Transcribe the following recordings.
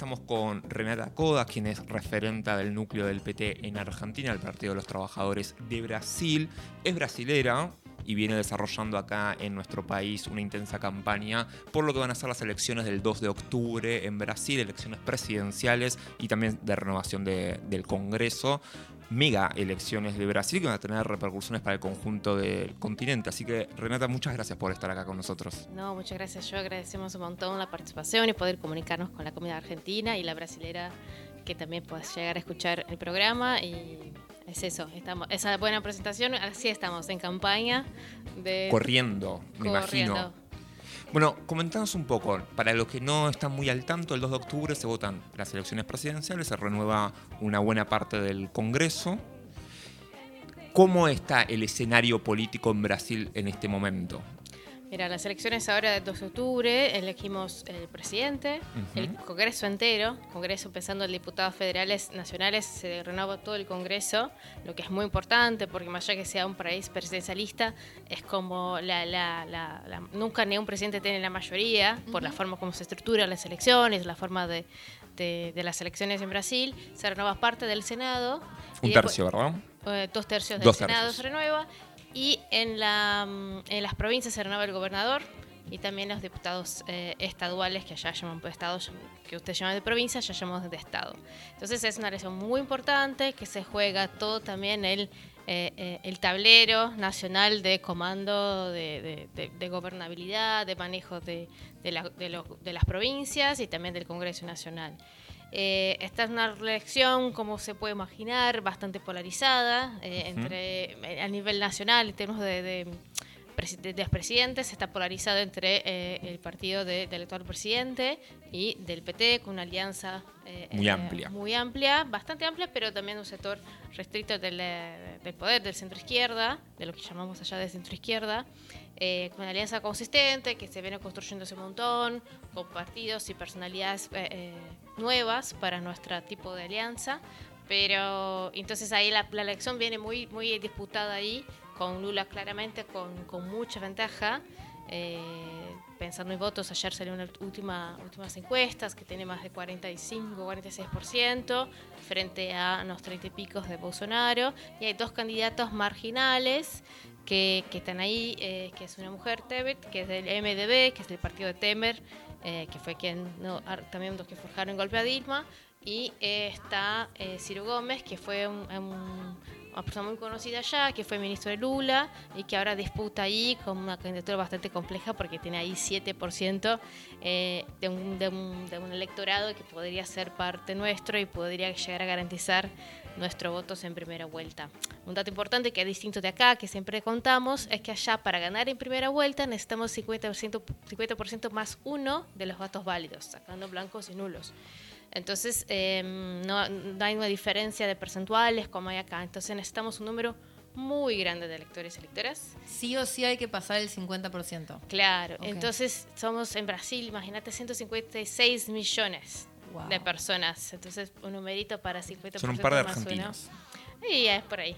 Estamos con Renata Coda, quien es referenta del núcleo del PT en Argentina, el Partido de los Trabajadores de Brasil. Es brasilera y viene desarrollando acá en nuestro país una intensa campaña por lo que van a ser las elecciones del 2 de octubre en Brasil, elecciones presidenciales y también de renovación del Congreso mega elecciones de Brasil que van a tener repercusiones para el conjunto del continente. Así que, Renata, muchas gracias por estar acá con nosotros. No, muchas gracias. Yo agradecemos un montón la participación y poder comunicarnos con la comunidad argentina y la brasilera que también puedas llegar a escuchar el programa y es eso, estamos, esa buena presentación, así estamos en campaña de corriendo, me imagino. Bueno, comentanos un poco, para los que no están muy al tanto, el 2 de octubre se votan las elecciones presidenciales, se renueva una buena parte del Congreso. ¿Cómo está el escenario político en Brasil en este momento? Mira, las elecciones ahora del 2 de octubre elegimos el presidente, el Congreso entero, Congreso empezando el diputados federales nacionales, se renueva todo el Congreso, lo que es muy importante porque más allá que sea un país presidencialista, es como la, la, la, nunca ni un presidente tiene la mayoría por la forma como se estructuran las elecciones, la forma de, de, las elecciones en Brasil, se renueva parte del Senado. Un tercio, ¿verdad? Eh, dos tercios del Senado se renueva y en, la, mm, en las provincias se renueva el gobernador y también los diputados eh, estaduales, que allá llaman por estados, que usted llama de provincia, ya llamamos de estado. Entonces es una elección muy importante que se juega todo también el, eh, eh, el tablero nacional de comando, de, gobernabilidad, de manejo de las provincias y también del Congreso Nacional. Eh, esta es una elección, como se puede imaginar, bastante polarizada eh, entre eh, a nivel nacional en términos de, de, de, presidentes, está polarizado entre el partido del actual presidente y del PT, con una alianza muy amplia. Muy amplia, bastante amplia, pero también un sector restricto del, del poder, del centro izquierda, de lo que llamamos allá de centro izquierda. Eh, con una alianza consistente que se viene construyéndose un montón, con partidos y personalidades eh, eh, nuevas para nuestro tipo de alianza. Pero entonces ahí la, elección viene muy, muy disputada ahí, con Lula claramente con, con mucha ventaja. pensando en votos, ayer salió una última, últimas encuestas que tiene más de 45, 46% frente a unos 30 y picos de Bolsonaro. Y hay dos candidatos marginales que, están ahí, eh, que es una mujer, Tebet, que es del MDB, que es del partido de Temer, eh, que fue quien también los que forjaron el golpe a Dilma, y eh, está Ciro Gómez, que fue una persona muy conocida allá, que fue ministro de Lula y que ahora disputa ahí con una candidatura bastante compleja porque tiene ahí 7% de, un, de, un, de un electorado que podría ser parte nuestro y podría llegar a garantizar nuestros votos en primera vuelta. Un dato importante que es distinto de acá, que siempre contamos, es que allá para ganar en primera vuelta necesitamos 50%, 50 más uno de los votos válidos, sacando blancos y nulos. Entonces, em, no, hay una diferencia de percentuales como hay acá. Entonces, necesitamos un número muy grande de electores y electoras. Sí o sí hay que pasar el 50%. Claro. Entonces, somos en Brasil, imagínate, 156 millones de personas. Entonces, un numerito para 50% Son un par de argentinos. Y es por ahí,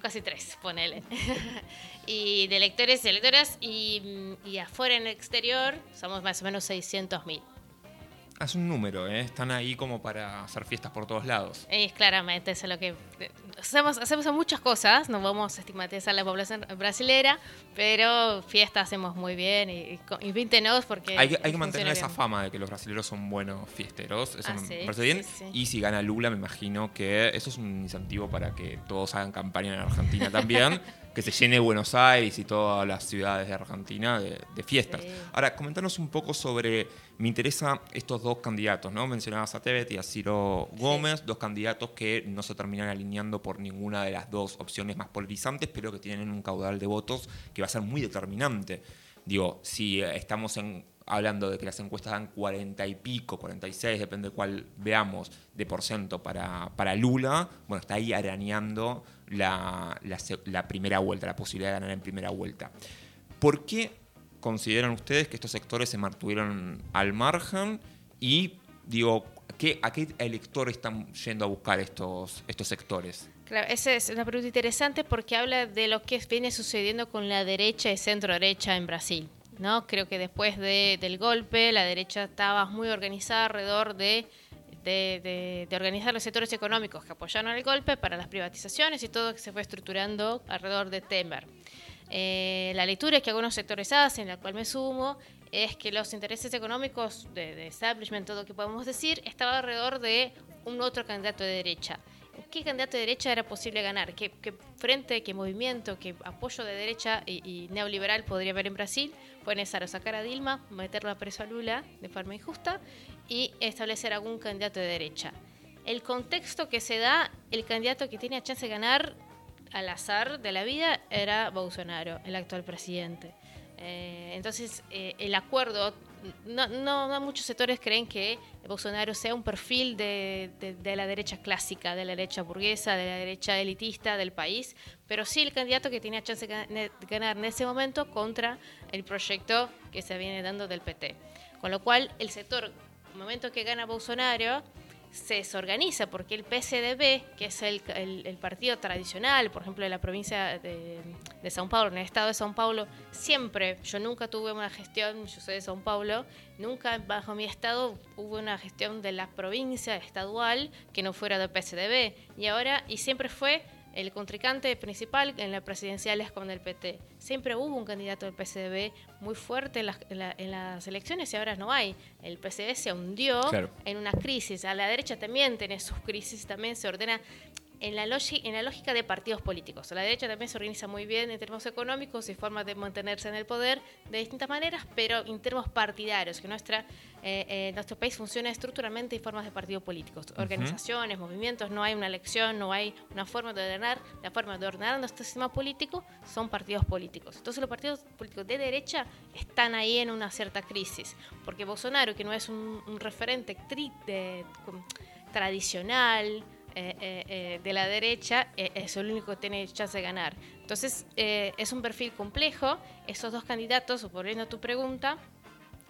casi tres, ponele. y de lectores y electoras, y, y afuera en el exterior somos más o menos 600 mil. Es un número, ¿eh? están ahí como para hacer fiestas por todos lados. Es claramente, eso es lo que hacemos, hacemos muchas cosas, no vamos a estigmatizar a la población brasilera, pero fiestas hacemos muy bien y, y porque... Hay, hay que mantener esa fama de que los brasileños son buenos fiesteros, eso ah, me parece bien. Y si gana Lula, me imagino que eso es un incentivo para que todos hagan campaña en Argentina también. que se llene Buenos Aires y todas las ciudades de Argentina de, fiestas. Ahora, comentanos un poco sobre, me interesa estos dos candidatos, ¿no? Mencionabas a Tebet y a Ciro Gómez, dos candidatos que no se terminan alineando por ninguna de las dos opciones más polarizantes, pero que tienen un caudal de votos que va a ser muy determinante. Digo, si estamos hablando de que las encuestas dan 40 y pico, 46, depende de cuál veamos, de por ciento para, para Lula, bueno, está ahí arañando la, primera vuelta, la posibilidad de ganar en primera vuelta. ¿Por qué consideran ustedes que estos sectores se mantuvieron al margen y digo, ¿a qué electores están yendo a buscar estos, estos sectores? Claro, esa es una pregunta interesante porque habla de lo que viene sucediendo con la derecha y centro derecha en Brasil. ¿No? Creo que después de, del golpe la derecha estaba muy organizada alrededor de de, organizar los sectores económicos que apoyaron el golpe para las privatizaciones y todo que se fue estructurando alrededor de Temer. Eh, la lectura que algunos sectores hacen, la cual me sumo, es que los intereses económicos de, establishment, todo lo que podemos decir, estaba alrededor de un otro candidato de derecha. ¿Qué candidato de derecha era posible ganar? ¿Qué, frente, qué movimiento, qué apoyo de derecha y, neoliberal podría haber en Brasil? Fue necesario sacar a Dilma, meterlo a preso a Lula de forma injusta y establecer algún candidato de derecha. El contexto que se da, el candidato que tiene chance de ganar al azar de la vida era Bolsonaro, el actual presidente. Eh, entonces, eh, el acuerdo, no, muchos sectores creen que Bolsonaro sea un perfil de, de, la derecha clásica, de la derecha burguesa, de la derecha elitista del país, pero sí el candidato que tenía chance de ganar en ese momento contra el proyecto que se viene dando del PT. Con lo cual, el sector, el momento que gana Bolsonaro, se desorganiza porque el PSDB, que es el, el, partido tradicional, por ejemplo, de la provincia de, de, São Paulo, en el estado de São Paulo, siempre, yo nunca tuve una gestión, yo soy de São Paulo, nunca bajo mi estado hubo una gestión de la provincia estadual que no fuera del PSDB. Y ahora, y siempre fue el contrincante principal en las presidenciales con el PT. Siempre hubo un candidato del PCB muy fuerte en las, elecciones y ahora no hay. El PCB se hundió en una crisis. A la derecha también tiene sus crisis, también se ordena en la, en la lógica de partidos políticos. La derecha también se organiza muy bien en términos económicos y formas de mantenerse en el poder de distintas maneras, pero en términos partidarios, que nuestra, eh, eh, nuestro país funciona estructuralmente en formas de partidos políticos, organizaciones, movimientos, no hay una elección, no hay una forma de ordenar, la forma de ordenar nuestro sistema político son partidos políticos. Entonces los partidos políticos de derecha están ahí en una cierta crisis, porque Bolsonaro, que no es un, referente tradicional, eh, eh, eh, de la derecha es el único que tiene chance de ganar. Entonces, es un perfil complejo. Esos dos candidatos, volviendo a tu pregunta,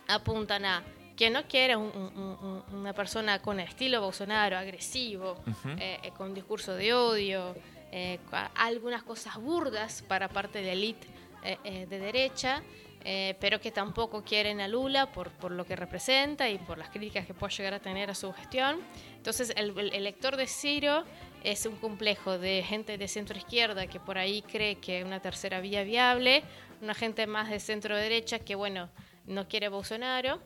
apuntan a que no quiere una persona con estilo Bolsonaro, agresivo, con discurso de odio, algunas cosas burdas para parte de la élite de derecha, pero que tampoco quieren a Lula por, por lo que representa y por las críticas que puede llegar a tener a su gestión. Entonces, el, elector de Ciro es un complejo de gente de centro izquierda que por ahí cree que una tercera vía viable, una gente más de centro derecha que, bueno, no quiere Bolsonaro.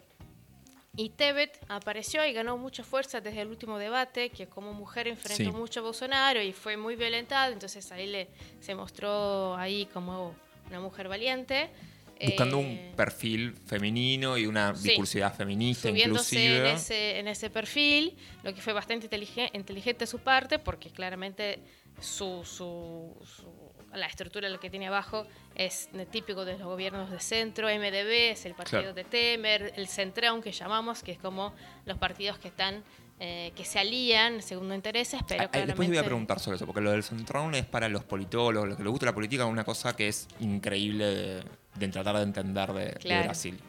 Y Tebet apareció y ganó mucha fuerza desde el último debate, que como mujer enfrentó mucho a Bolsonaro y fue muy violentado, entonces ahí le, se mostró ahí como una mujer valiente. Buscando un eh, perfil femenino y una discursividad feminista inclusive. En ese, en ese perfil, lo que fue bastante inteligente, inteligente de su parte, porque claramente su, su, la estructura lo que tiene abajo es típico de los gobiernos de centro, MDB es el partido de Temer, el Centrón que llamamos, que es como los partidos que están eh, que se alían según intereses, pero ah, Después voy a preguntar sobre eso, porque lo del Centrón es para los politólogos, los que les gusta la política, una cosa que es increíble de, tratar de entender de, Brasil.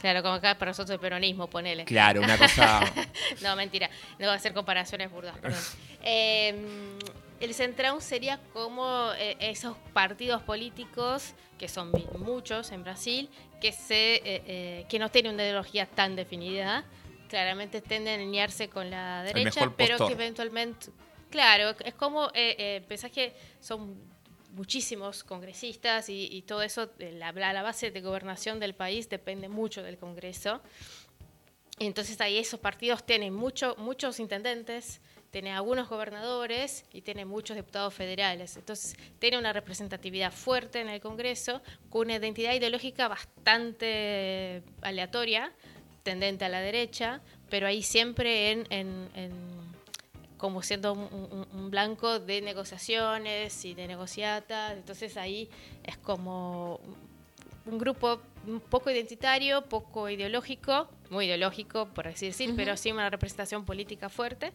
Claro, como acá para nosotros el peronismo, ponele. Claro, una cosa... no, mentira, no voy a hacer comparaciones burdas, em, el Centrón sería como eh, esos partidos políticos, que son muchos en Brasil, que, se, eh, que no tienen una ideología tan definida, claramente tienden a alinearse con la derecha, pero que eventualmente, claro, es como, eh, eh, pensás que son muchísimos congresistas y, todo eso, la, la, base de gobernación del país depende mucho del Congreso. Entonces ahí esos partidos tienen mucho, muchos intendentes, tienen algunos gobernadores y tienen muchos diputados federales. Entonces tiene una representatividad fuerte en el Congreso con una identidad ideológica bastante aleatoria, tendente a la derecha, pero ahí siempre en, como siendo un, blanco de negociaciones y de negociatas. Entonces ahí es como un grupo un poco identitario, poco ideológico, muy ideológico, por así decir, pero sí una representación política fuerte,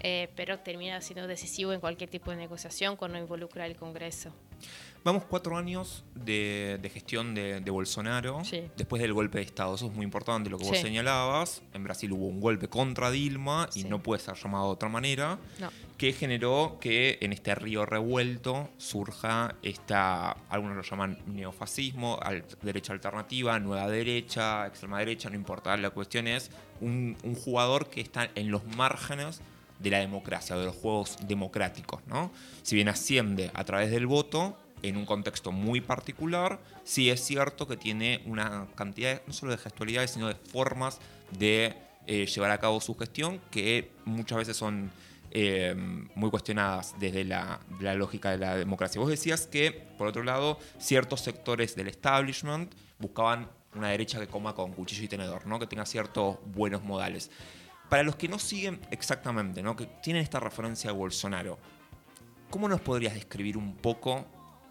eh, pero termina siendo decisivo en cualquier tipo de negociación cuando involucra el Congreso. Vamos cuatro años de, gestión de, Bolsonaro, después del golpe de Estado. Eso es muy importante, lo que vos señalabas. En Brasil hubo un golpe contra Dilma y no puede ser llamado de otra manera, que generó que en este río revuelto surja esta, algunos lo llaman neofascismo, derecha alternativa, nueva derecha, extrema derecha, no importa. La cuestión es un, un jugador que está en los márgenes de la democracia, de los juegos democráticos. ¿no? Si bien asciende a través del voto, en un contexto muy particular, sí es cierto que tiene una cantidad no solo de gestualidades, sino de formas de eh, llevar a cabo su gestión que muchas veces son eh, muy cuestionadas desde la, la, lógica de la democracia. Vos decías que, por otro lado, ciertos sectores del establishment buscaban una derecha que coma con cuchillo y tenedor, ¿no? que tenga ciertos buenos modales. Para los que no siguen exactamente, ¿no? que tienen esta referencia a Bolsonaro, ¿cómo nos podrías describir un poco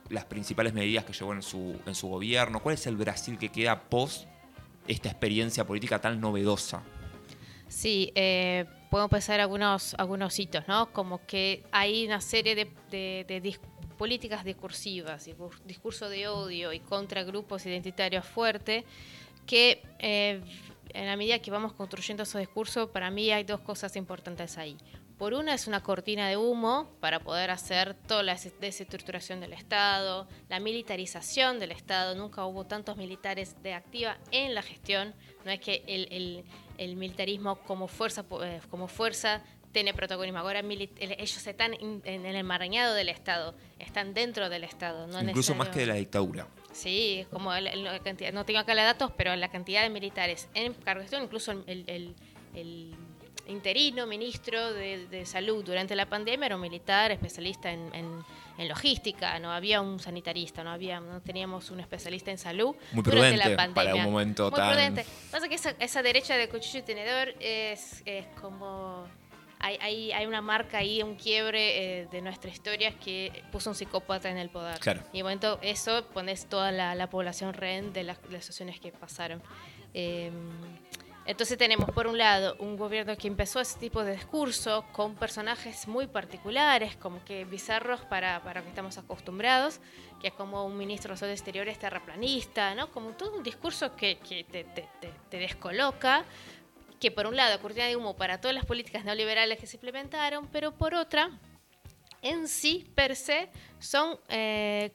las principales medidas que llevó en su, en su gobierno? ¿Cuál es el Brasil que queda post esta experiencia política tan novedosa? Sí, eh, puedo empezar algunos, algunos hitos, ¿no? Como que hay una serie de, políticas discursivas, discurso de odio y contra grupos identitarios fuerte, que eh, en la medida que vamos construyendo esos discursos, para mí hay dos cosas importantes ahí. Por una es una cortina de humo para poder hacer toda la desestructuración del Estado, la militarización del Estado. Nunca hubo tantos militares de activa en la gestión. No es que el, militarismo como fuerza, eh, como fuerza tiene protagonismo. Ahora ellos están en el enmarañado del Estado, están dentro del Estado. Incluso más que de la dictadura. Sí, como la, cantidad, no tengo acá los datos, pero la cantidad de militares en cargo incluso el interino, ministro de, salud durante la pandemia, era un militar especialista en, logística, no había un sanitarista, no había, no teníamos un especialista en salud Muy durante la pandemia. Para un momento Muy prudente. Pasa que esa, derecha de cuchillo y tenedor es, como hay, hay, una marca ahí, un quiebre eh, de nuestra historia que puso un psicópata en el poder. Claro. Y en momento eso pones toda la, población rehén de las, las situaciones que pasaron. Eh, entonces tenemos por un lado un gobierno que empezó ese tipo de discurso con personajes muy particulares, como que bizarros para, para que estamos acostumbrados, que es como un ministro de Exteriores terraplanista, ¿no? Como todo un discurso que, que te, te, te, descoloca, que por un lado cortina de humo para todas las políticas neoliberales que se implementaron, pero por otra, en sí, per se, son eh,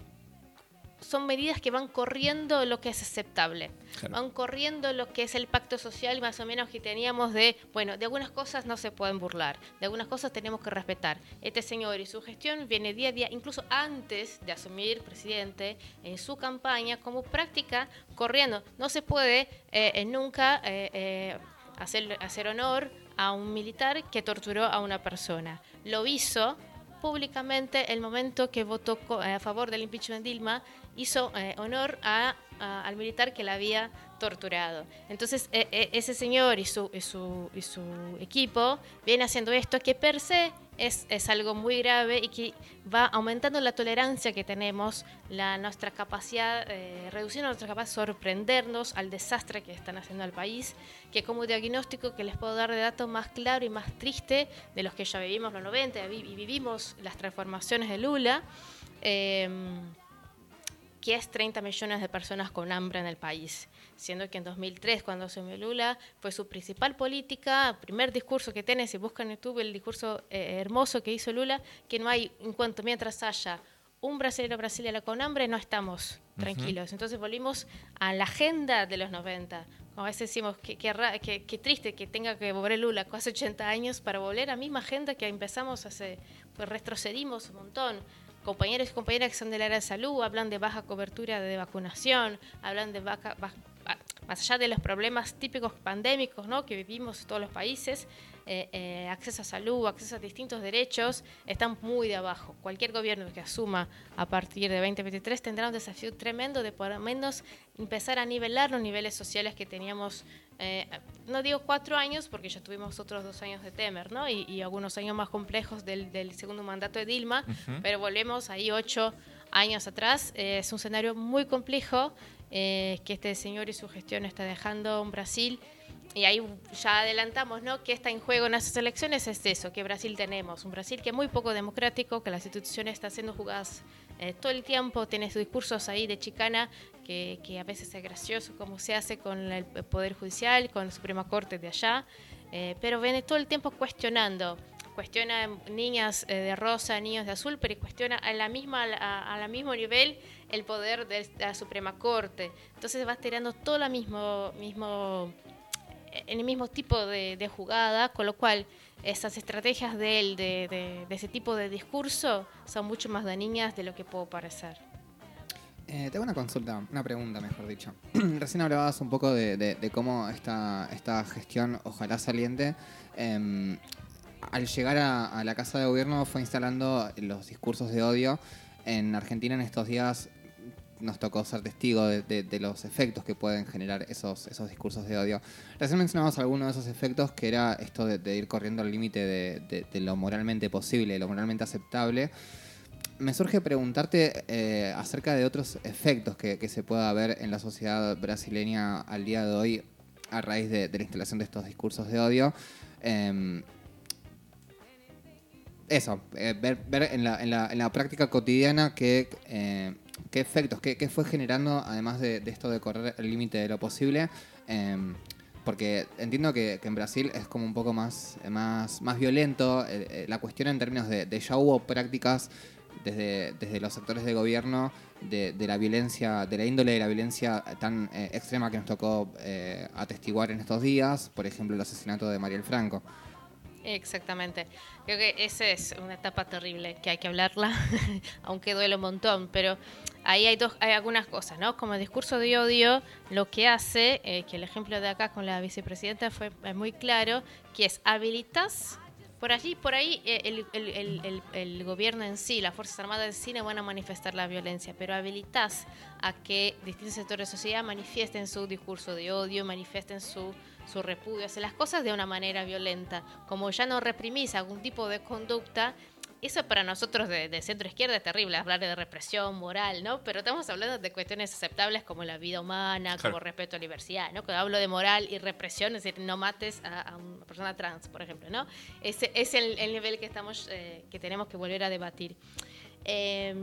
son medidas que van corriendo lo que es aceptable, van corriendo lo que es el pacto social más o menos que teníamos de, bueno, de algunas cosas no se pueden burlar, de algunas cosas tenemos que respetar. Este señor y su gestión viene día a día, incluso antes de asumir presidente, en su campaña como práctica corriendo. No se puede eh, nunca eh, eh, hacer, hacer honor a un militar que torturó a una persona. Lo hizo públicamente el momento que votó a favor del impeachment de Dilma hizo eh, honor a, al militar que la había torturado. Entonces, eh, eh, ese señor y su, su, y, su, equipo viene haciendo esto que per se es, es, algo muy grave y que va aumentando la tolerancia que tenemos, la, nuestra capacidad, reduciendo nuestra capacidad de sorprendernos al desastre que están haciendo al país, que como diagnóstico que les puedo dar de datos más claro y más triste de los que ya vivimos los 90 y vivimos las transformaciones de Lula que es 30 millones de personas con hambre en el país, siendo que en 2003, cuando asumió Lula, fue su principal política, primer discurso que tiene, si buscan en YouTube el discurso eh, hermoso que hizo Lula, que no hay, en cuanto mientras haya un brasileño brasileño con hambre, no estamos tranquilos. Entonces volvimos a la agenda de los 90. Como a veces decimos, qué que, que, triste que tenga que volver Lula hace 80 años para volver a la misma agenda que empezamos hace, pues retrocedimos un montón compañeros y compañeras que son del área de salud hablan de baja cobertura de vacunación, hablan de baja, más allá de los problemas típicos pandémicos ¿no? que vivimos en todos los países, eh, eh, acceso a salud, acceso a distintos derechos, están muy de abajo. Cualquier gobierno que asuma a partir de 2023 tendrá un desafío tremendo de por lo menos empezar a nivelar los niveles sociales que teníamos, eh, no digo cuatro años, porque ya tuvimos otros dos años de Temer, ¿no? Y, algunos años más complejos del, segundo mandato de Dilma, pero volvemos ahí ocho años atrás. es un escenario muy complejo que este señor y su gestión está dejando en Brasil y ahí ya adelantamos, ¿no? Que está en juego en esas elecciones es eso, que Brasil tenemos, un Brasil que es muy poco democrático, que las instituciones están siendo jugadas eh, todo el tiempo tiene sus discursos ahí de chicana que, que, a veces es gracioso como se hace con el Poder Judicial, con la Suprema Corte de allá, eh, pero viene todo el tiempo cuestionando cuestiona niñas eh, de rosa, niños de azul, pero cuestiona a la misma a, la mismo nivel el poder de la Suprema Corte. Entonces va tirando todo la mismo mismo en el mismo tipo de, jugada, con lo cual esas estrategias de él, de, ese tipo de discurso, son mucho más dañinas de lo que puedo parecer. Eh, tengo una consulta, una pregunta, mejor dicho. Recién hablabas un poco de, cómo esta, esta gestión, ojalá saliente, em, al llegar a, la Casa de Gobierno fue instalando los discursos de odio. En Argentina en estos días nos tocó ser testigo de, los efectos que pueden generar esos, esos discursos de odio. Recién mencionamos algunos de esos efectos, que era esto de, ir corriendo al límite de, lo moralmente posible, de lo moralmente aceptable. Me surge preguntarte eh, acerca de otros efectos que, se pueda ver en la sociedad brasileña al día de hoy a raíz de, la instalación de estos discursos de odio. Em, eso, eh, ver, en, la, práctica cotidiana qué, eh, qué efectos, qué, fue generando, además de, esto de correr el límite de lo posible. Em, porque entiendo que, en Brasil es como un poco más, más, más violento. La cuestión en términos de, ya hubo prácticas desde, desde los sectores de gobierno de, la violencia, de la índole de la violencia tan extrema que nos tocó atestiguar en estos días, por ejemplo el asesinato de Mariel Franco. Exactamente. Creo que esa es una etapa terrible que hay que hablarla, aunque duele un montón, pero ahí hay, dos, hay algunas cosas, ¿no? Como el discurso de odio, lo que hace, eh, que el ejemplo de acá con la vicepresidenta fue muy claro, que es habilitas por allí, por ahí, eh, el, el, el, gobierno en sí, las Fuerzas Armadas en sí no van a manifestar la violencia, pero habilitas a que distintos sectores de sociedad manifiesten su discurso de odio, manifiesten su, su repudio, hacen las cosas de una manera violenta. Como ya no reprimís algún tipo de conducta, eso para nosotros de, centro izquierda es terrible, hablar de represión moral, ¿no? Pero estamos hablando de cuestiones aceptables como la vida humana, como respeto a la diversidad, ¿no? Cuando hablo de moral y represión, es decir, no mates a, una persona trans, por ejemplo, ¿no? Ese es el, nivel que, estamos, eh, que tenemos que volver a debatir. Eh,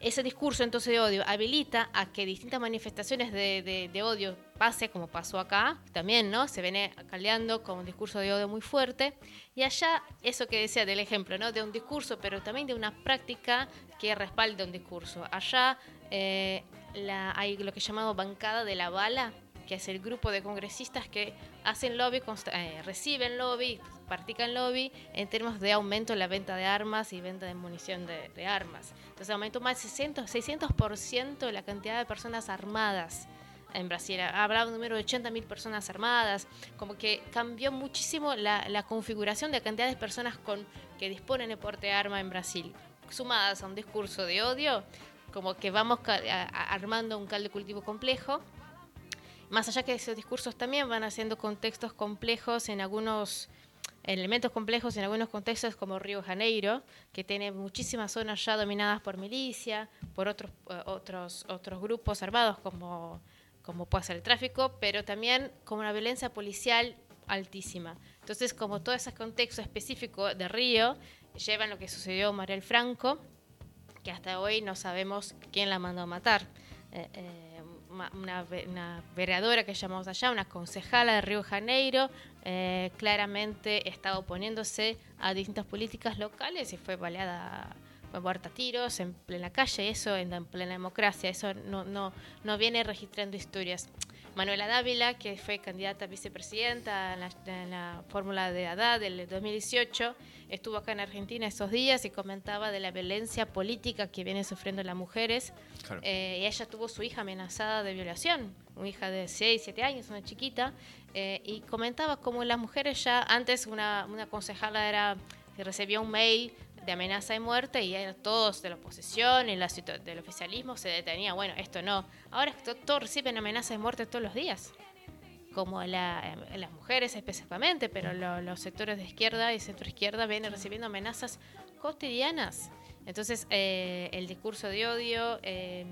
ese discurso entonces de odio habilita a que distintas manifestaciones de, odio pase, como pasó acá, también, ¿no? Se viene caldeando con un discurso de odio muy fuerte. Y allá, eso que decía del ejemplo, ¿no? De un discurso, pero también de una práctica que respalde un discurso. Allá eh, la, hay lo que he llamado bancada de la bala, que es el grupo de congresistas que hacen lobby, eh, reciben lobby, practican lobby en términos de aumento en la venta de armas y venta de munición de, armas. Entonces aumentó más de 600%, 600 la cantidad de personas armadas en Brasil. Hablaba un número de 80.000 personas armadas, como que cambió muchísimo la, configuración de la cantidad de personas con, que disponen de porte de arma en Brasil. Sumadas a un discurso de odio, como que vamos armando un caldo de cultivo complejo más allá que esos discursos también van haciendo contextos complejos en algunos elementos complejos en algunos contextos como Río Janeiro, que tiene muchísimas zonas ya dominadas por milicia, por otros eh, otros otros grupos armados como como puede ser el tráfico, pero también como una violencia policial altísima. Entonces, como todo ese contexto específico de Río lleva lo que sucedió a Mariel Franco, que hasta hoy no sabemos quién la mandó a matar. Eh, eh, una, vereadora que llamamos allá, una concejala de Río Janeiro, eh, claramente estaba oponiéndose a distintas políticas locales y fue baleada muerta a tiros en plena calle, eso en, plena democracia, eso no, no, no viene registrando historias. Manuela Dávila, que fue candidata a vicepresidenta en la, fórmula de Haddad del 2018, estuvo acá en Argentina esos días y comentaba de la violencia política que vienen sufriendo las mujeres. Eh, y ella tuvo su hija amenazada de violación, una hija de 6, 7 años, una chiquita, eh, y comentaba cómo las mujeres ya, antes una, una concejala era, recibía un mail amenaza de muerte y todos de la oposición y la, del oficialismo se detenía, bueno, esto no. Ahora todos reciben amenazas de muerte todos los días, como la, eh, las mujeres específicamente, pero los sectores de izquierda y centro izquierda vienen recibiendo amenazas cotidianas. Entonces, eh, el discurso de odio, eh,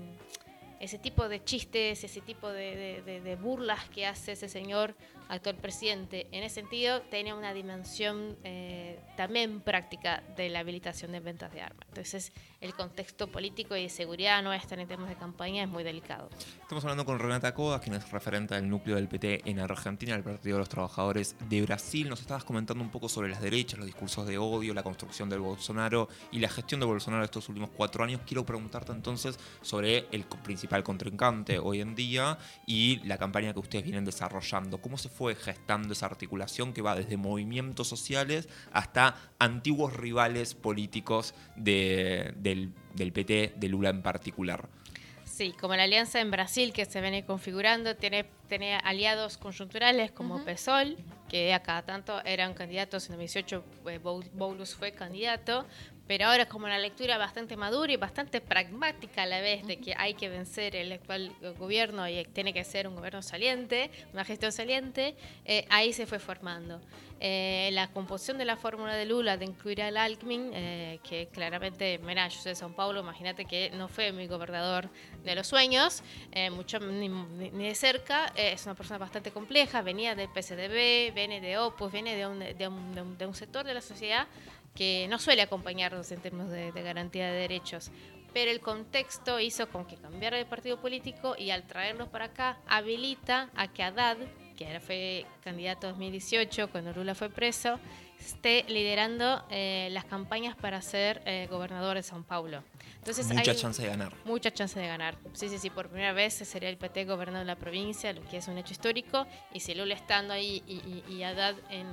ese tipo de chistes, ese tipo de, burlas que hace ese señor actual presidente, en ese sentido, tiene una dimensión eh, también práctica de la habilitación de ventas de armas. Entonces, el contexto político y de seguridad no está en temas de campaña, es muy delicado. Estamos hablando con Renata Codas, quien es referente del núcleo del PT en Argentina, el Partido de los Trabajadores de Brasil. Nos estabas comentando un poco sobre las derechas, los discursos de odio, la construcción del Bolsonaro y la gestión de Bolsonaro estos últimos cuatro años. Quiero preguntarte entonces sobre el principal contrincante hoy en día y la campaña que ustedes vienen desarrollando. ¿Cómo se fue gestando esa articulación que va desde movimientos sociales hasta antiguos rivales políticos de del, PT, de Lula en particular. Sí, como la alianza en Brasil que se viene configurando, tiene, tiene aliados conjunturales como PSOL, que a cada tanto eran candidatos, en 2018 eh, Boulos fue candidato, pero ahora como una lectura bastante madura y bastante pragmática a la vez de que hay que vencer el actual gobierno y tiene que ser un gobierno saliente, una gestión saliente, eh, ahí se fue formando. Eh, la composición de la fórmula de Lula de incluir al Alckmin, eh, que claramente, mira, yo soy de São Paulo, imagínate que no fue mi gobernador de los sueños, mucho ni, de cerca, es una persona bastante compleja, venía del PSDB, viene de Opus, viene de un, de un, de un sector de la sociedad que no suele acompañarnos en términos de, garantía de derechos. Pero el contexto hizo con que cambiara de partido político y al traerlos para acá habilita a que Haddad, que ahora fue candidato 2018 cuando Lula fue preso, esté liderando eh, las campañas para ser eh, gobernador de São Paulo. Entonces mucha chance de ganar. Mucha chance de ganar. Sí, sí, sí, por primera vez sería el PT gobernando la provincia, lo que es un hecho histórico. Y si Lula estando ahí y, y Haddad en,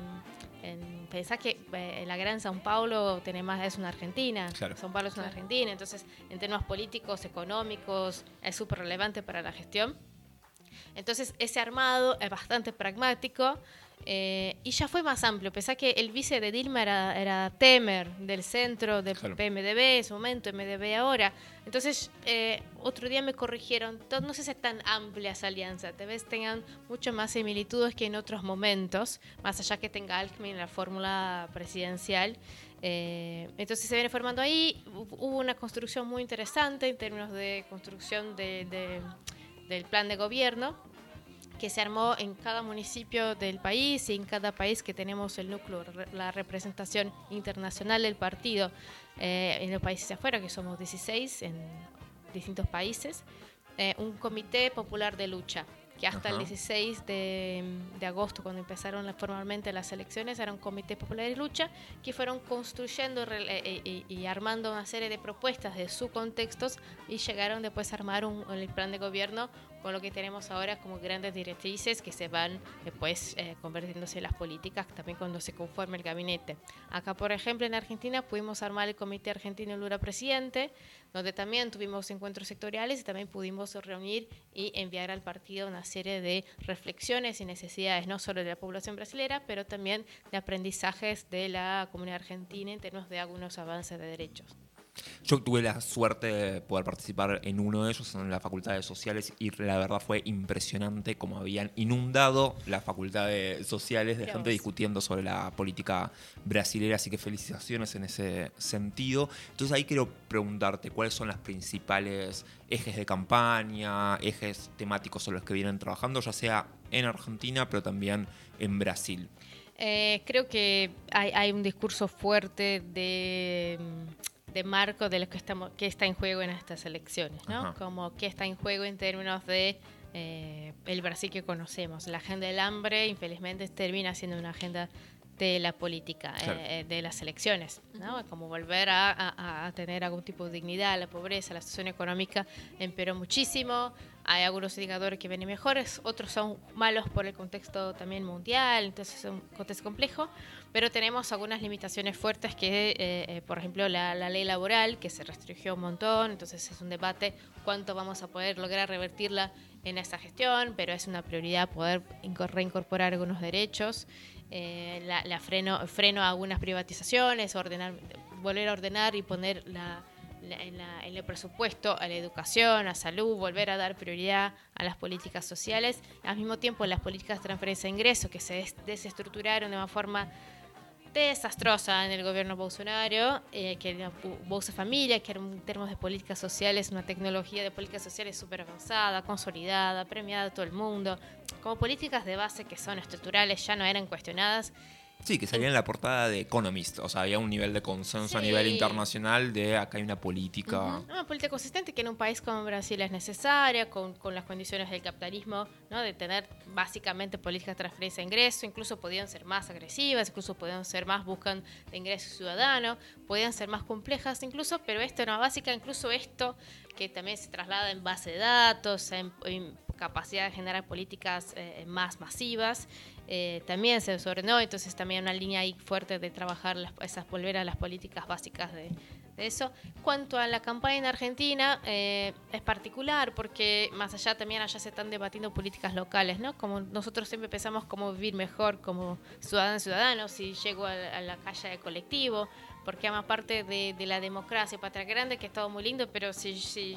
en, pensá que eh, la gran São Paulo tiene más, es una Argentina, São Paulo es una Argentina, entonces en términos políticos, económicos, es súper relevante para la gestión. Entonces ese armado es bastante pragmático, eh, y ya fue más amplio, pensá que el vice de Dilma era, Temer, del centro de PMDB en su momento, MDB ahora. Entonces, eh, otro día me corrigieron, no sé si es tan amplia esa alianza, tal vez tengan mucho más similitudes que en otros momentos, más allá que tenga Alckmin en la fórmula presidencial. Eh, entonces se viene formando ahí, hubo una construcción muy interesante en términos de construcción del plan de gobierno que se armó en cada municipio del país y en cada país que tenemos el núcleo, la representación internacional del partido eh, en los países afuera, que somos 16 en distintos países, eh, un comité popular de lucha que hasta el 16 de, agosto, cuando empezaron formalmente las elecciones, era un comité popular de lucha que fueron construyendo eh, y, armando una serie de propuestas de sus contextos y llegaron después a armar un, el plan de gobierno con lo que tenemos ahora como grandes directrices que se van después eh, convirtiéndose en las políticas también cuando se conforme el gabinete. Acá, por ejemplo, en Argentina pudimos armar el Comité Argentino Lula Presidente, donde también tuvimos encuentros sectoriales y también pudimos reunir y enviar al partido una serie de reflexiones y necesidades, no solo de la población brasileña, pero también de aprendizajes de la comunidad argentina en términos de algunos avances de derechos. Yo tuve la suerte de poder participar en uno de ellos, en la Facultad de Sociales, y la verdad fue impresionante cómo habían inundado la Facultad de Sociales de gente discutiendo sobre la política brasilera, así que felicitaciones en ese sentido. Entonces ahí quiero preguntarte, ¿cuáles son las principales ejes de campaña, ejes temáticos sobre los que vienen trabajando, ya sea en Argentina, pero también en Brasil? Eh, creo que hay un discurso fuerte de de marco de lo que estamos que está en juego en estas elecciones, ¿no? Como que está en juego en términos de eh, el Brasil que conocemos. La agenda del hambre, infelizmente, termina siendo una agenda de la política, eh, de las elecciones, ¿no? Como volver a, tener algún tipo de dignidad, la pobreza, la situación económica empeoró muchísimo, hay algunos indicadores que vienen mejores, otros son malos por el contexto también mundial, entonces es un contexto complejo, pero tenemos algunas limitaciones fuertes que, eh, eh, por ejemplo, la, ley laboral, que se restringió un montón, entonces es un debate cuánto vamos a poder lograr revertirla en esta gestión, pero es una prioridad poder reincorporar algunos derechos. Eh, la, freno, freno a algunas privatizaciones, ordenar, volver a ordenar y poner la, en, el presupuesto a la educación, a salud, volver a dar prioridad a las políticas sociales, al mismo tiempo las políticas de transferencia de ingresos que se desestructuraron de una forma desastrosa en el gobierno Bolsonaro, eh, que era Bolsa Familia, que en términos de políticas sociales, una tecnología de políticas sociales súper avanzada, consolidada, premiada a todo el mundo, como políticas de base que son estructurales, ya no eran cuestionadas. Sí, que salía en la portada de Economist. O sea, había un nivel de consenso a nivel internacional de acá hay una política. Una política consistente que en un país como Brasil es necesaria, con, con las condiciones del capitalismo, ¿no? de tener básicamente políticas de transferencia de ingreso. Incluso podían ser más agresivas, incluso podían ser más buscan de ingreso ciudadano, podían ser más complejas incluso, pero esto era básica, incluso esto que también se traslada en base de datos, en, capacidad de generar políticas eh, más masivas. Eh, también se desordenó, entonces también una línea ahí fuerte de trabajar esas volver a las políticas básicas de, eso. Cuanto a la campaña en Argentina, eh, es particular porque más allá también allá se están debatiendo políticas locales, ¿no? Como nosotros siempre pensamos cómo vivir mejor como ciudadanos ciudadanos, si llego a, la calle de colectivo, porque ama parte de, la democracia patria grande, que es todo muy lindo, pero si, si,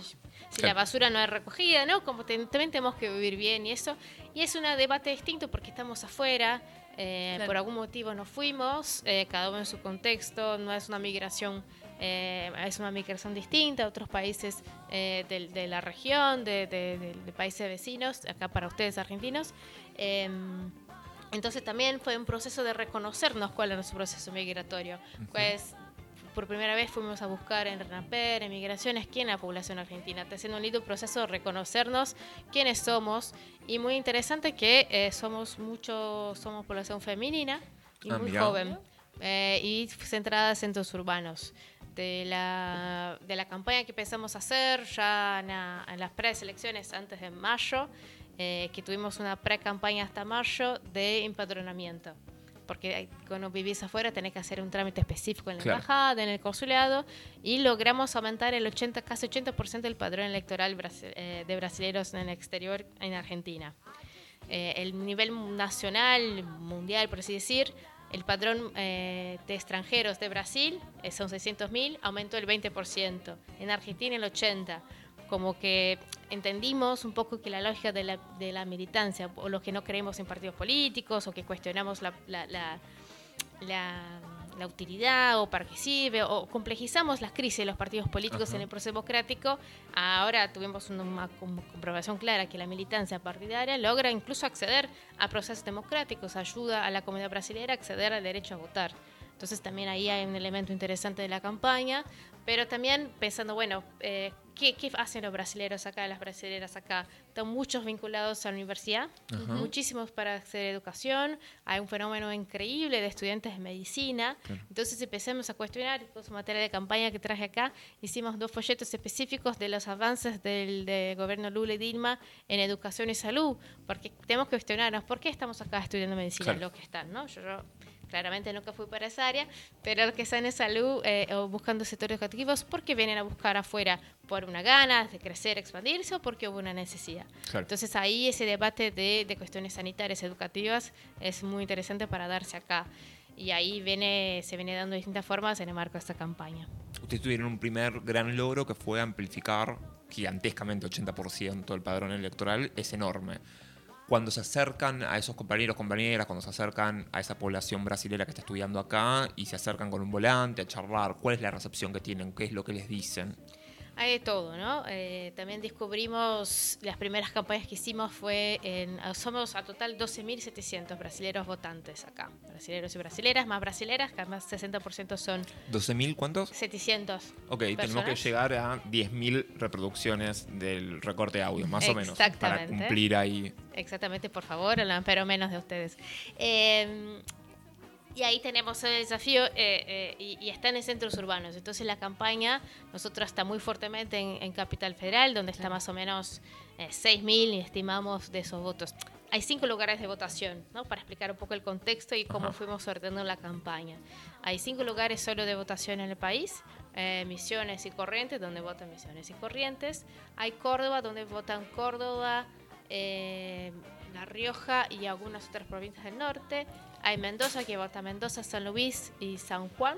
la basura no es recogida, ¿no? Como también tenemos que vivir bien y eso. Y es un debate distinto porque estamos afuera, eh, por algún motivo nos fuimos, eh, cada uno en su contexto, no es una migración. Eh, es una migración distinta a otros países de, la región, de, países vecinos, acá para ustedes argentinos. Em, entonces también fue un proceso de reconocernos cuál era nuestro proceso migratorio. Pues por primera vez fuimos a buscar en RENAPER, en Migraciones, quién es la población argentina. Está siendo un lindo proceso de reconocernos quiénes somos y muy interesante que eh, somos mucho, somos población femenina y ah, muy joven eh, y centrada en centros urbanos. De la, de la campaña que empezamos a hacer ya en, en las preselecciones antes de mayo, eh, que tuvimos una pre-campaña hasta mayo de empadronamiento porque cuando vivís afuera tenés que hacer un trámite específico en la embajada, en el consulado, y logramos aumentar el 80, casi 80% del padrón electoral eh, de brasileños en el exterior en Argentina. Eh, el nivel nacional, mundial, por así decir, el padrón eh, de extranjeros de Brasil son 600.000, aumentó el 20%, en Argentina el 80% como que entendimos un poco que la lógica de la, de la militancia, o los que no creemos en partidos políticos, o que cuestionamos la, la, la, la utilidad o participe o complejizamos las crisis de los partidos políticos en el proceso democrático, ahora tuvimos una, comprobación clara que la militancia partidaria logra incluso acceder a procesos democráticos, ayuda a la comunidad brasileña a acceder al derecho a votar. Entonces también ahí hay un elemento interesante de la campaña, pero también pensando, bueno, eh, ¿qué, hacen los brasileños acá, las brasileras acá? Están muchos vinculados a la universidad, muchísimos para hacer educación, hay un fenómeno increíble de estudiantes de medicina, entonces empecemos a cuestionar, con su materia de campaña que traje acá, hicimos dos folletos específicos de los avances del, gobierno Lula y Dilma en educación y salud, porque tenemos que cuestionarnos, ¿por qué estamos acá estudiando medicina? Lo que están, ¿no? yo claramente nunca fui para esa área, pero los que están en salud eh, o buscando sectores educativos, porque vienen a buscar afuera por una gana de crecer, expandirse o porque hubo una necesidad. Entonces ahí ese debate de, de, cuestiones sanitarias, educativas, es muy interesante para darse acá. Y ahí viene, se viene dando distintas formas en el marco de esta campaña. Ustedes tuvieron un primer gran logro que fue amplificar gigantescamente 80% el padrón electoral, es enorme cuando se acercan a esos compañeros, compañeras, cuando se acercan a esa población brasilera que está estudiando acá y se acercan con un volante a charlar, ¿cuál es la recepción que tienen? ¿Qué es lo que les dicen? Hay de todo, ¿no? Eh, también descubrimos, las primeras campañas que hicimos fue en, somos a total 12.700 brasileros votantes acá, brasileros y brasileras, más brasileras, que además 60% son... ¿12.000 cuántos? 700. Ok, tenemos que llegar a 10.000 reproducciones del recorte audio, más o menos, para cumplir ahí. Exactamente, por favor, pero menos de ustedes. Eh, y ahí tenemos el desafío eh, eh, y, están en centros urbanos. Entonces la campaña, nosotros está muy fuertemente en, Capital Federal, donde está más o menos eh, 6.000 y estimamos de esos votos. Hay cinco lugares de votación, ¿no? para explicar un poco el contexto y cómo fuimos ordenando la campaña. Hay cinco lugares solo de votación en el país, eh, Misiones y Corrientes, donde votan Misiones y Corrientes. Hay Córdoba, donde votan Córdoba, La Rioja y algunas otras provincias del norte. Hay Mendoza, que vota Mendoza, San Luis y San Juan.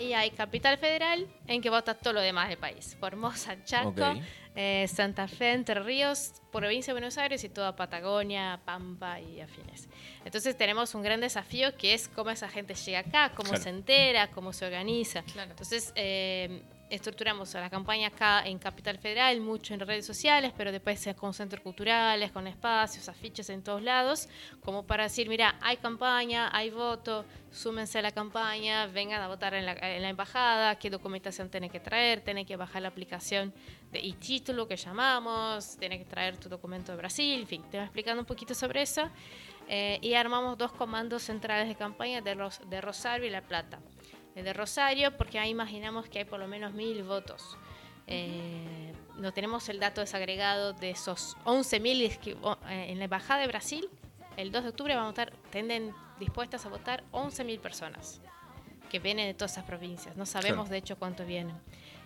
Y hay Capital Federal, en que vota todo lo demás del país. Formosa, Chaco, eh, Santa Fe, Entre Ríos, provincia de Buenos Aires y toda Patagonia, Pampa y afines. Entonces tenemos un gran desafío que es cómo esa gente llega acá, cómo se entera, cómo se organiza. Entonces... Eh, estructuramos la campaña acá en Capital Federal, mucho en redes sociales, pero después con centros culturales, con espacios, afiches en todos lados, como para decir, mira, hay campaña, hay voto, súmense a la campaña, vengan a votar en la, embajada, qué documentación tiene que traer, tiene que bajar la aplicación de y título que llamamos, tiene que traer tu documento de Brasil, en fin, te voy explicando un poquito sobre eso. Eh, y armamos dos comandos centrales de campaña de, de Rosario y La Plata de Rosario, porque ahí imaginamos que hay por lo menos mil votos. Eh, no tenemos el dato desagregado de esos 11.000 eh, en la Embajada de Brasil. El 2 de octubre van a votar, tenden dispuestas a votar 11.000 personas que vienen de todas esas provincias. No sabemos de hecho cuánto vienen.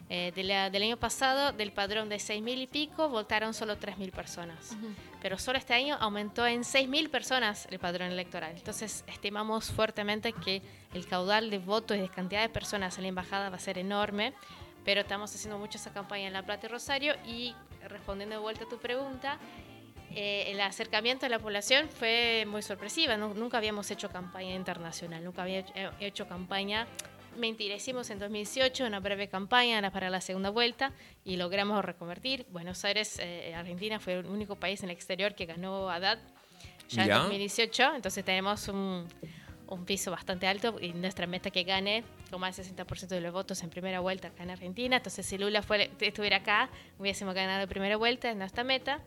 Eh, del año pasado, del padrón de 6.000 y pico, votaron solo 3.000 personas. Pero solo este año aumentó en 6.000 personas el padrón electoral. Entonces, estimamos fuertemente que el caudal de votos y de cantidad de personas en la embajada va a ser enorme. Pero estamos haciendo mucho esa campaña en La Plata y Rosario. Y respondiendo de vuelta a tu pregunta, eh, el acercamiento a la población fue muy sorpresiva. nunca habíamos hecho campaña internacional, nunca había hecho campaña Mentira, hicimos en 2018 una breve campaña para la segunda vuelta y logramos reconvertir. Buenos Aires, eh, Argentina, fue el único país en el exterior que ganó ADAD ya, en 2018. Entonces tenemos un, un, piso bastante alto y nuestra meta que gane con más del 60% de los votos en primera vuelta acá en Argentina. Entonces si Lula estuviera acá, hubiésemos ganado primera vuelta, en nuestra meta.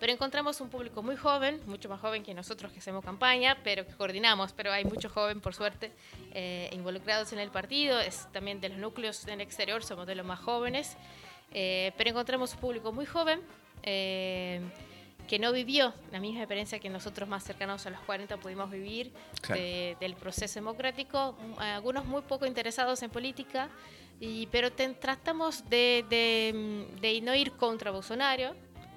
Pero encontramos un público muy joven, mucho más joven que nosotros que hacemos campaña, pero que coordinamos, pero hay mucho joven, por suerte, eh, involucrados en el partido. Es también de los núcleos en el exterior, somos de los más jóvenes. Eh, pero encontramos un público muy joven. Eh, que no vivió la misma experiencia que nosotros más cercanos a los 40 pudimos vivir del proceso democrático, algunos muy poco interesados en política, y, pero tratamos de, de, de, no ir contra Bolsonaro,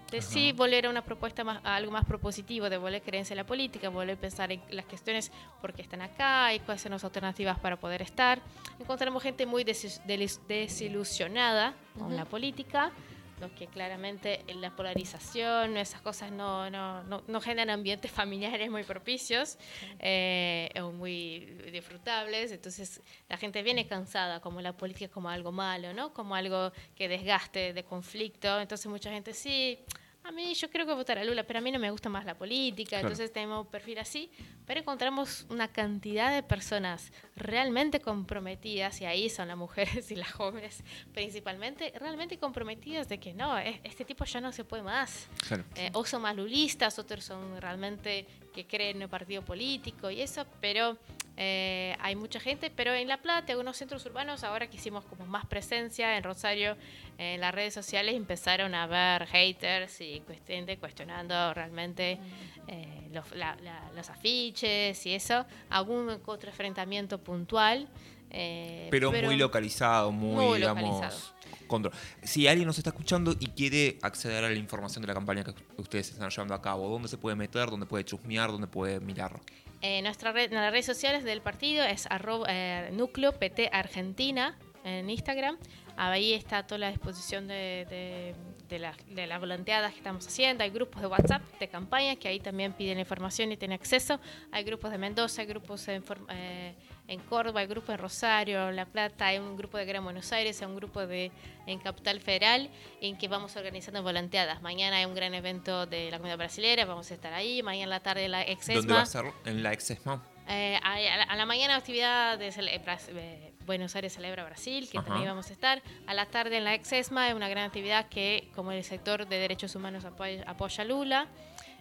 de sí volver a una propuesta más, algo más propositivo, de volver a creencia en la política, volver a pensar en las cuestiones por qué están acá y cuáles son las alternativas para poder estar. Encontramos gente muy desilusionada con la política, los que claramente la polarización, esas cosas no, no, no, generan ambientes familiares muy propicios eh, o muy disfrutables. Entonces la gente viene cansada como la política como algo malo, ¿no? Como algo que desgaste, de conflicto. Entonces mucha gente sí a mí yo creo que votar a Lula, pero a mí no me gusta más la política, entonces tenemos un perfil así, pero encontramos una cantidad de personas realmente comprometidas, y ahí son las mujeres y las jóvenes principalmente, realmente comprometidas de que no, este tipo ya no se puede más. Eh, o son más lulistas, otros son realmente que creen en el partido político y eso, pero eh, hay mucha gente, pero en La Plata, algunos centros urbanos, ahora que hicimos como más presencia en Rosario, en las redes sociales empezaron a ver haters y gente cuestionando realmente eh, los, afiches y eso, algún otro enfrentamiento puntual. Eh, pero, muy localizado, muy, digamos, control. Si alguien nos está escuchando y quiere acceder a la información de la campaña que ustedes están llevando a cabo, ¿dónde se puede meter? ¿Dónde puede chusmear? ¿Dónde puede mirar? Eh, nuestra red, en las redes sociales del partido es arroba, eh, núcleo PT Argentina en Instagram. Ahí está toda la disposición de, de, las volanteadas que estamos haciendo. Hay grupos de WhatsApp de campaña que ahí también piden información y tienen acceso. Hay grupos de Mendoza, hay grupos en, eh, en Córdoba, hay grupos en Rosario, La Plata, hay un grupo de Gran Buenos Aires, hay un grupo de en Capital Federal en que vamos organizando volanteadas. Mañana hay un gran evento de la comunidad brasileña, vamos a estar ahí. Mañana en la tarde la Exesma. ¿Dónde va a ser? En la Exesma. Eh, a, la, mañana actividad de eh, Buenos Aires Celebra Brasil, que también vamos a estar. A la tarde en la Exesma es una gran actividad que, como el sector de derechos humanos apoya, apoya Lula.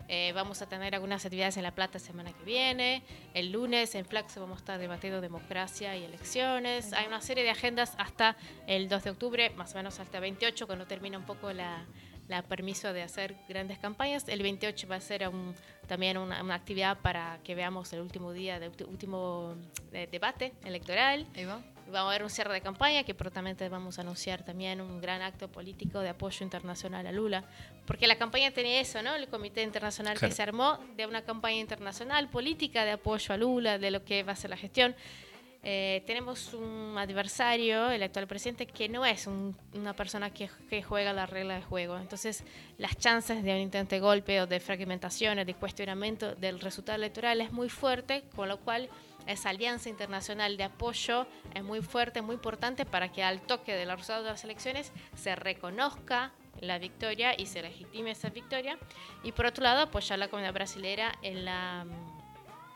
Eh, vamos a tener algunas actividades en La Plata semana que viene. El lunes en Flaxo vamos a estar debatiendo democracia y elecciones. Hay una serie de agendas hasta el 2 de octubre, más o menos hasta el 28, cuando termina un poco la, la permiso de hacer grandes campañas. El 28 va a ser también una, actividad para que veamos el último día del último eh, debate electoral. vamos a ver un cierre de campaña que prontamente vamos a anunciar también un gran acto político de apoyo internacional a Lula, porque la campaña tenía eso, ¿no? El comité internacional que se armó de una campaña internacional política de apoyo a Lula, de lo que va a ser la gestión. Eh, tenemos un adversario, el actual presidente, que no es una persona que, juega la regla de juego. Entonces, las chances de un intento de golpe o de fragmentación o de cuestionamiento del resultado electoral es muy fuerte, con lo cual esa alianza internacional de apoyo es muy fuerte, muy importante para que al toque de los resultados de las elecciones se reconozca la victoria y se legitime esa victoria. Y por otro lado, apoyar la comunidad brasilera en la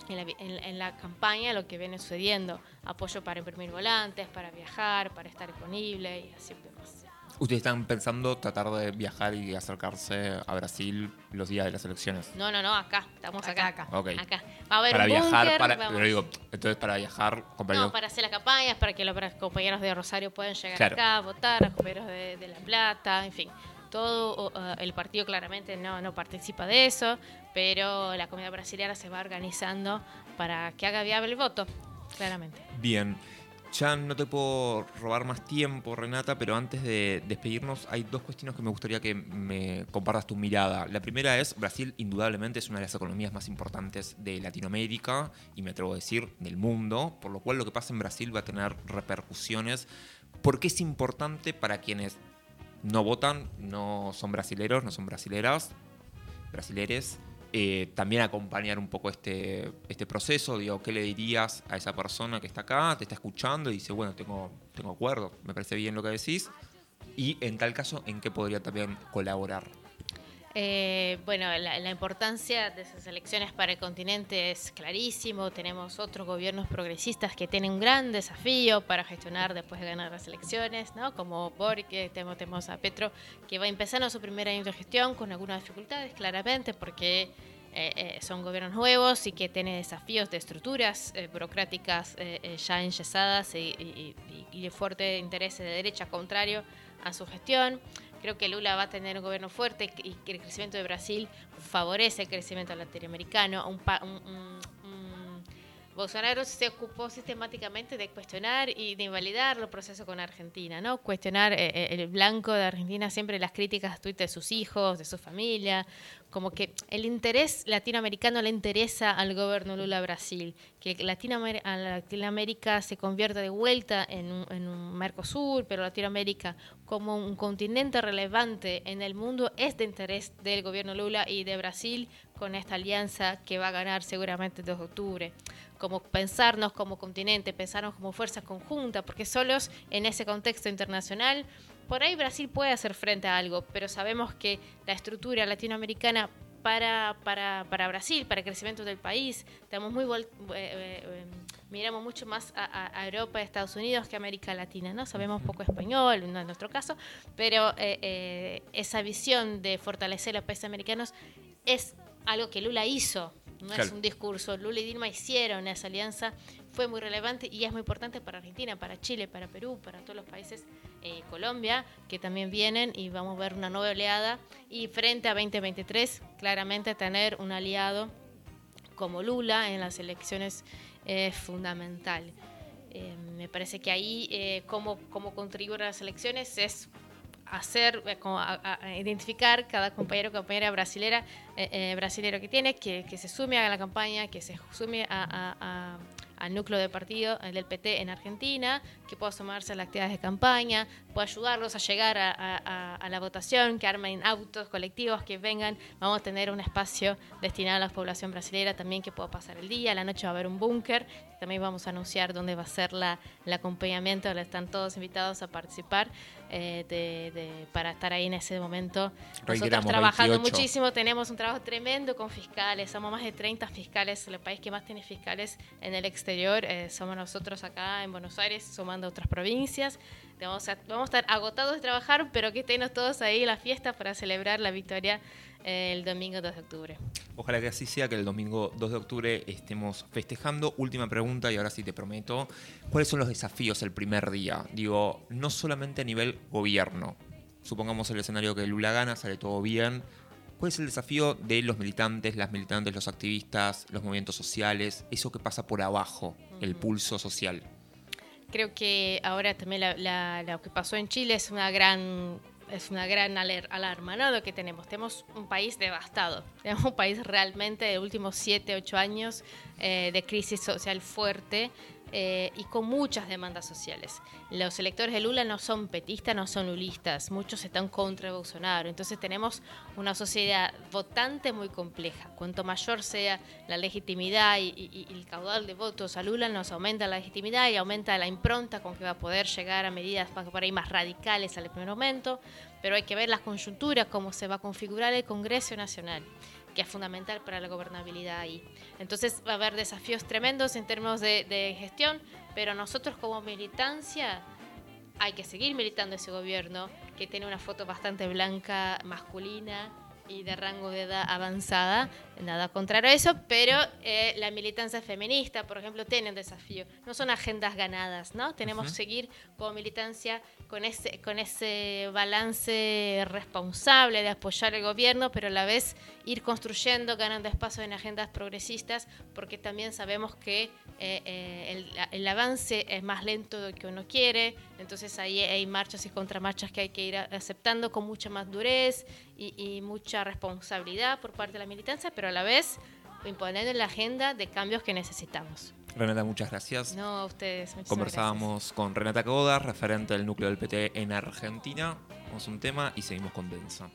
en la, campaña lo que viene sucediendo. Apoyo para imprimir volantes, para viajar, para estar disponible y así demás. ¿Ustedes están pensando tratar de viajar y acercarse a Brasil los días de las elecciones? No, no, no, acá. Estamos acá. Acá. acá. Va a haber para un viajar, para, pero digo, entonces para viajar, compañeros. No, para hacer las campañas, para que los compañeros de Rosario puedan llegar acá a votar, los compañeros de, de La Plata, en fin todo el partido claramente no, no participa de eso, pero la comunidad brasileña se va organizando para que haga viable el voto, claramente. Bien. Ya no te puedo robar más tiempo, Renata, pero antes de despedirnos hay dos cuestiones que me gustaría que me compartas tu mirada. La primera es, Brasil indudablemente es una de las economías más importantes de Latinoamérica y me atrevo a decir del mundo, por lo cual lo que pasa en Brasil va a tener repercusiones. ¿Por qué es importante para quienes no votan, no son brasileros, no son brasileras, brasileres. Eh, también acompañar un poco este, este proceso, digo, ¿qué le dirías a esa persona que está acá, te está escuchando y dice, bueno, tengo, tengo acuerdo, me parece bien lo que decís? Y en tal caso, ¿en qué podría también colaborar? Eh, bueno, la, importancia de esas elecciones para el continente es clarísimo. Tenemos otros gobiernos progresistas que tienen un gran desafío para gestionar después de ganar las elecciones, ¿no? Como Boric, tenemos, tenemos a Petro, que va empezando su primer año de gestión con algunas dificultades, claramente, porque eh, eh, son gobiernos nuevos y que tienen desafíos de estructuras burocráticas ya enyesadas y, y de fuerte interés de derecha contrario a su gestión. Creo que Lula va a tener un gobierno fuerte y que el crecimiento de Brasil favorece el crecimiento latinoamericano. Un, Bolsonaro se ocupó sistemáticamente de cuestionar y de invalidar los procesos con Argentina, ¿no? Cuestionar eh, eh, el blanco de Argentina, siempre las críticas de sus hijos, de su familia, como que el interés latinoamericano le interesa al gobierno Lula Brasil, que Latinoamérica, se convierta de vuelta en un, en un Mercosur, pero Latinoamérica como un continente relevante en el mundo es de interés del gobierno Lula y de Brasil con esta alianza que va a ganar seguramente el 2 de octubre. Como pensarnos como continente, pensarnos como fuerza conjunta, porque solos en ese contexto internacional por ahí Brasil puede hacer frente a algo, pero sabemos que la estructura latinoamericana para, para, para Brasil, para el crecimiento del país, estamos muy eh, eh, miramos mucho más a, Europa y Estados Unidos que a América Latina, ¿no? Sabemos poco español, no en nuestro caso, pero eh, esa visión de fortalecer a los países americanos es algo que Lula hizo no es un discurso. Lula y Dilma hicieron esa alianza, fue muy relevante y es muy importante para Argentina, para Chile, para Perú, para todos los países, eh, Colombia, que también vienen y vamos a ver una nueva oleada. Y frente a 2023, claramente tener un aliado como Lula en las elecciones es fundamental. Eh, me parece que ahí eh, cómo, cómo contribuir a las elecciones es hacer, eh, identificar cada compañero o compañera brasilera, eh, eh, brasilero que tiene, que, se sume a la campaña, que se sume a, al núcleo de partido del PT en Argentina, que pueda sumarse a las actividades de campaña, pueda ayudarlos a llegar a, la votación, que armen autos colectivos, que vengan. Vamos a tener un espacio destinado a la población brasileña también que pueda pasar el día. La noche va a haber un búnker. También vamos a anunciar dónde va a ser la, el acompañamiento. Están todos invitados a participar eh, para estar ahí en ese momento. Nosotros trabajando muchísimo, tenemos un trabajo tremendo con fiscales. Somos más de 30 fiscales, el país que más tiene fiscales en el exterior. Eh, somos nosotros acá en Buenos Aires, sumando otras provincias. Vamos a, vamos a estar agotados de trabajar, pero que estemos todos ahí en la fiesta para celebrar la victoria el domingo 2 de octubre. Ojalá que así sea, que el domingo 2 de octubre estemos festejando. Última pregunta, y ahora sí te prometo. ¿Cuáles son los desafíos el primer día? Digo, no solamente a nivel gobierno. Supongamos el escenario que Lula gana, sale todo bien. ¿Cuál es el desafío de los militantes, las militantes, los activistas, los movimientos sociales, eso que pasa por abajo, el pulso social? creo que ahora también lo que pasó en Chile es una gran es una gran alarma, ¿no? Lo que tenemos. Tenemos un país devastado. Tenemos un país realmente de últimos 7, 8 años eh, de crisis social fuerte eh, y con muchas demandas sociales. Los electores de Lula no son petistas, no son lulistas, muchos están contra Bolsonaro. Entonces tenemos una sociedad votante muy compleja. Cuanto mayor sea la legitimidad y, el caudal de votos a Lula, nos aumenta la legitimidad y aumenta la impronta con que va a poder llegar a medidas por ahí más radicales al primer momento. Pero hay que ver las conjunturas, cómo se va a configurar el Congreso Nacional que es fundamental para la gobernabilidad ahí. Entonces va a haber desafíos tremendos en términos de, gestión, pero nosotros como militancia hay que seguir militando ese gobierno que tiene una foto bastante blanca, masculina, y de rango de edad avanzada, nada contrario a eso, pero eh, la militancia feminista, por ejemplo, tiene un desafío. No son agendas ganadas, ¿no? Tenemos que seguir como militancia con ese, con ese balance responsable de apoyar el gobierno, pero a la vez ir construyendo, ganando espacio en agendas progresistas, porque también sabemos que eh, eh, el, avance es más lento de lo que uno quiere, entonces ahí hay marchas y contramarchas que hay que ir aceptando con mucha más durez y, mucha responsabilidad por parte de la militancia, pero a la vez imponiendo en la agenda de cambios que necesitamos. Renata, muchas gracias. No, a ustedes. Conversábamos con Renata Coda, referente del núcleo del PT en Argentina. Vamos a un tema y seguimos con Densa.